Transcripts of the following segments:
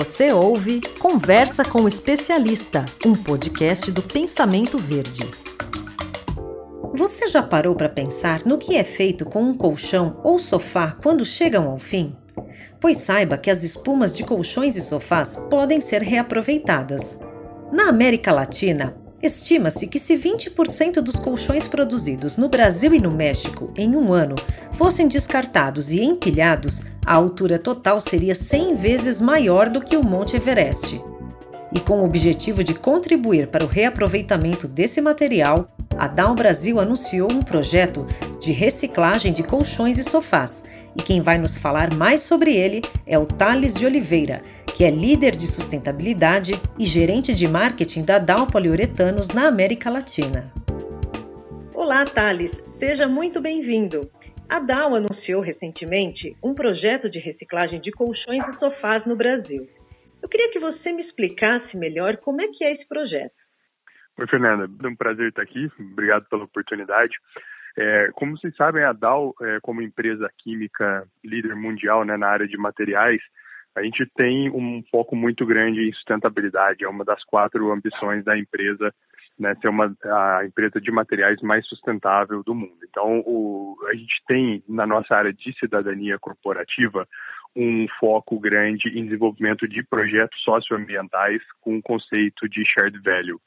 Você ouve Conversa com o Especialista, um podcast do Pensamento Verde. Você já parou para pensar no que é feito com um colchão ou sofá quando chegam ao fim? Pois saiba que as espumas de colchões e sofás podem ser reaproveitadas. Na América Latina, Estima-se que se 20% dos colchões produzidos no Brasil e no México em um ano fossem descartados e empilhados, a altura total seria 100 vezes maior do que o Monte Everest. E com o objetivo de contribuir para o reaproveitamento desse material, a Dow Brasil anunciou um projeto de reciclagem de colchões e sofás. E quem vai nos falar mais sobre ele é o Thales de Oliveira, que é líder de sustentabilidade e gerente de marketing da Dow Poliuretanos na América Latina. Olá, Thales. Seja muito bem-vindo. A Dow anunciou recentemente um projeto de reciclagem de colchões e sofás no Brasil. Eu queria que você me explicasse melhor como é que é esse projeto. Oi, Fernanda. É um prazer estar aqui. Obrigado pela oportunidade. É, como vocês sabem, a Dow, é, como empresa química líder mundial né, na área de materiais, a gente tem um foco muito grande em sustentabilidade. É uma das quatro ambições da empresa, né, ser uma a empresa de materiais mais sustentável do mundo. Então, o, a gente tem na nossa área de cidadania corporativa um foco grande em desenvolvimento de projetos socioambientais com o conceito de shared value.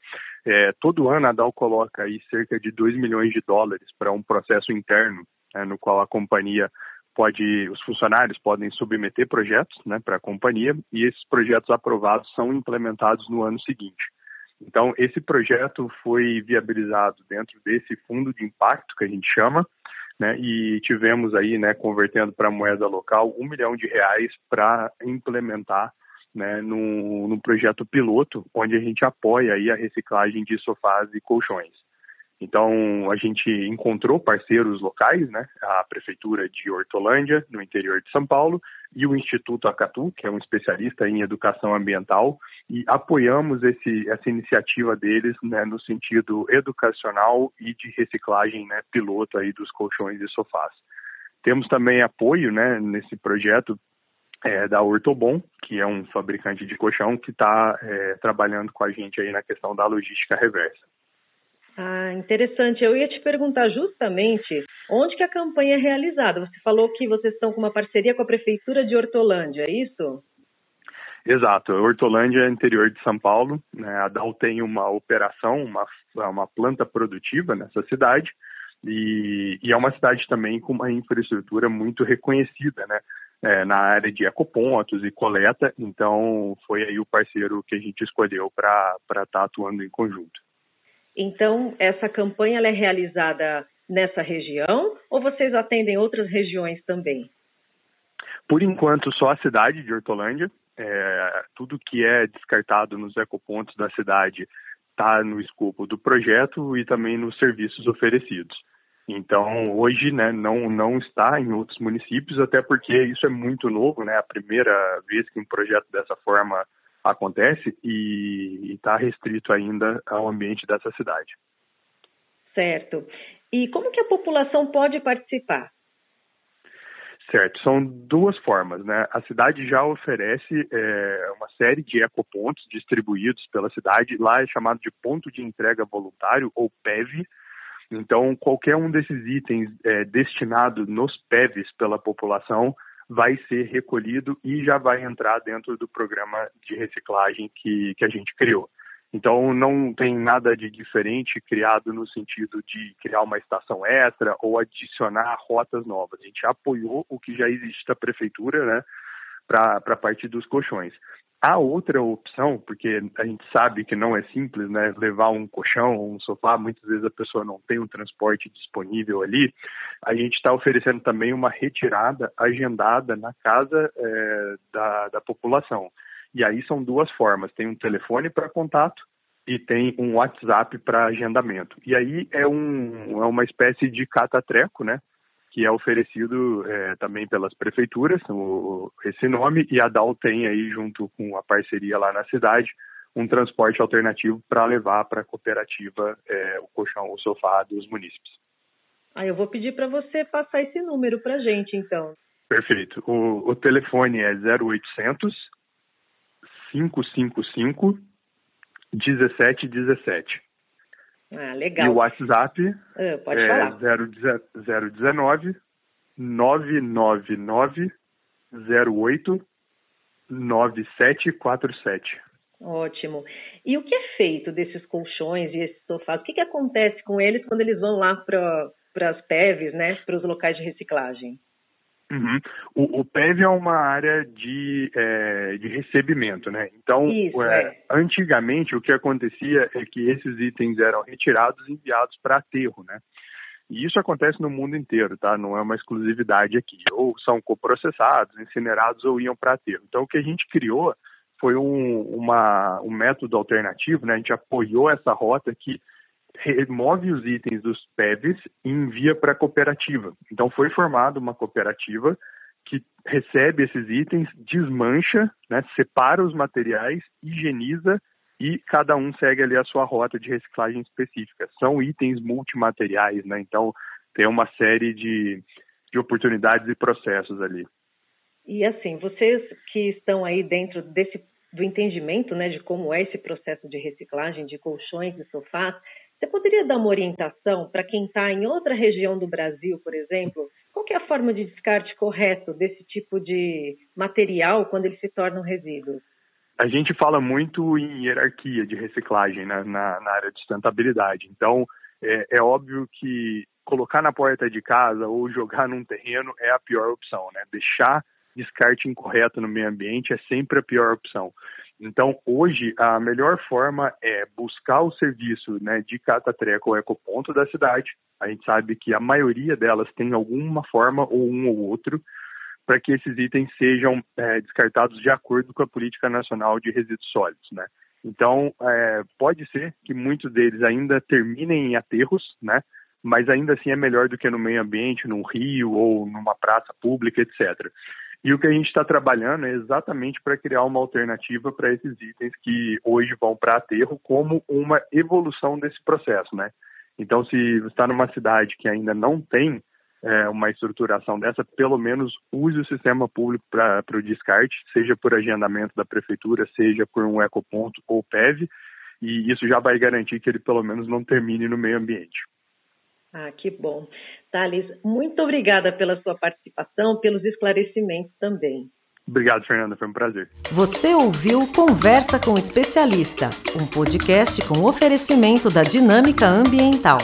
É, todo ano a Dow coloca aí cerca de 2 milhões de dólares para um processo interno, né, no qual a companhia pode, os funcionários podem submeter projetos né, para a companhia e esses projetos aprovados são implementados no ano seguinte. Então, esse projeto foi viabilizado dentro desse fundo de impacto que a gente chama, né, e tivemos aí, né, convertendo para moeda local, um milhão de reais para implementar né, num, num projeto piloto, onde a gente apoia aí a reciclagem de sofás e colchões. Então, a gente encontrou parceiros locais, né? A Prefeitura de Hortolândia, no interior de São Paulo, e o Instituto Acatu, que é um especialista em educação ambiental, e apoiamos esse, essa iniciativa deles né, no sentido educacional e de reciclagem né, piloto aí dos colchões e sofás. Temos também apoio né, nesse projeto é, da Ortobon, que é um fabricante de colchão que está é, trabalhando com a gente aí na questão da logística reversa. Ah, interessante. Eu ia te perguntar justamente onde que a campanha é realizada. Você falou que vocês estão com uma parceria com a Prefeitura de Hortolândia, é isso? Exato. Hortolândia é interior de São Paulo. Né? A DAO tem uma operação, uma, uma planta produtiva nessa cidade. E, e, é uma cidade também com uma infraestrutura muito reconhecida, né? É, na área de ecopontos e coleta, então foi aí o parceiro que a gente escolheu para estar tá atuando em conjunto. Então, essa campanha é realizada nessa região ou vocês atendem outras regiões também? Por enquanto, só a cidade de Hortolândia. É, tudo que é descartado nos ecopontos da cidade está no escopo do projeto e também nos serviços oferecidos. Então, hoje, né, não, não está em outros municípios, até porque isso é muito novo, né? A primeira vez que um projeto dessa forma acontece e está restrito ainda ao ambiente dessa cidade. Certo. E como que a população pode participar? Certo, são duas formas, né? A cidade já oferece é, uma série de ecopontos distribuídos pela cidade, lá é chamado de ponto de entrega voluntário ou PEV. Então, qualquer um desses itens é, destinado nos PEVs pela população vai ser recolhido e já vai entrar dentro do programa de reciclagem que, que a gente criou. Então, não tem nada de diferente criado no sentido de criar uma estação extra ou adicionar rotas novas. A gente apoiou o que já existe da prefeitura, né, para a partir dos colchões. A outra opção, porque a gente sabe que não é simples, né, levar um colchão um sofá, muitas vezes a pessoa não tem um transporte disponível ali, a gente está oferecendo também uma retirada agendada na casa é, da, da população. E aí são duas formas, tem um telefone para contato e tem um WhatsApp para agendamento. E aí é, um, é uma espécie de catatreco, né? Que é oferecido é, também pelas prefeituras, o, esse nome, e a DAO tem aí, junto com a parceria lá na cidade, um transporte alternativo para levar para a cooperativa é, o colchão, o sofá dos munícipes. Ah, eu vou pedir para você passar esse número para gente, então. Perfeito. O, o telefone é 0800 555 1717. Ah, legal. E o WhatsApp ah, pode é falar. 019 999 08 9747. Ótimo. E o que é feito desses colchões e esses sofás? O que, que acontece com eles quando eles vão lá para as PEVs, né, para os locais de reciclagem? Uhum. O, o, PEV é uma área de, é, de recebimento, né? Então, Isso, é, é. antigamente o que acontecia é que esses itens eram retirados e enviados para aterro, né? E isso acontece no mundo inteiro, tá? Não é uma exclusividade aqui. Ou são coprocessados, incinerados ou iam para aterro. Então, o que a gente criou foi um, uma, um método alternativo, né? A gente apoiou essa rota que remove os itens dos PEVs e envia para a cooperativa. Então foi formada uma cooperativa que recebe esses itens, desmancha, né, separa os materiais, higieniza e cada um segue ali a sua rota de reciclagem específica. São itens multimateriais, né? Então tem uma série de, de oportunidades e processos ali. E assim, vocês que estão aí dentro desse do entendimento, né, de como é esse processo de reciclagem de colchões e sofás, você poderia dar uma orientação para quem está em outra região do Brasil, por exemplo? Qual é a forma de descarte correto desse tipo de material quando ele se torna um resíduo? A gente fala muito em hierarquia de reciclagem né, na, na, área de sustentabilidade. Então, é, é, óbvio que colocar na porta de casa ou jogar num terreno é a pior opção. Né? Deixar descarte incorreto no meio ambiente é sempre a pior opção. Então, hoje, a melhor forma é buscar o serviço né, de catatreco ou ecoponto da cidade. A gente sabe que a maioria delas tem alguma forma ou um ou outro para que esses itens sejam é, descartados de acordo com a Política Nacional de Resíduos Sólidos. Né? Então, é, pode ser que muitos deles ainda terminem em aterros, né? mas ainda assim é melhor do que no meio ambiente, num rio ou numa praça pública, etc. E o que a gente está trabalhando é exatamente para criar uma alternativa para esses itens que hoje vão para aterro, como uma evolução desse processo, né? Então, se está numa cidade que ainda não tem é, uma estruturação dessa, pelo menos use o sistema público para o descarte, seja por agendamento da prefeitura, seja por um ecoponto ou PEV, e isso já vai garantir que ele pelo menos não termine no meio ambiente. Ah, que bom. Thales, muito obrigada pela sua participação, pelos esclarecimentos também. Obrigado, Fernanda, foi um prazer. Você ouviu Conversa com o Especialista, um podcast com oferecimento da Dinâmica Ambiental.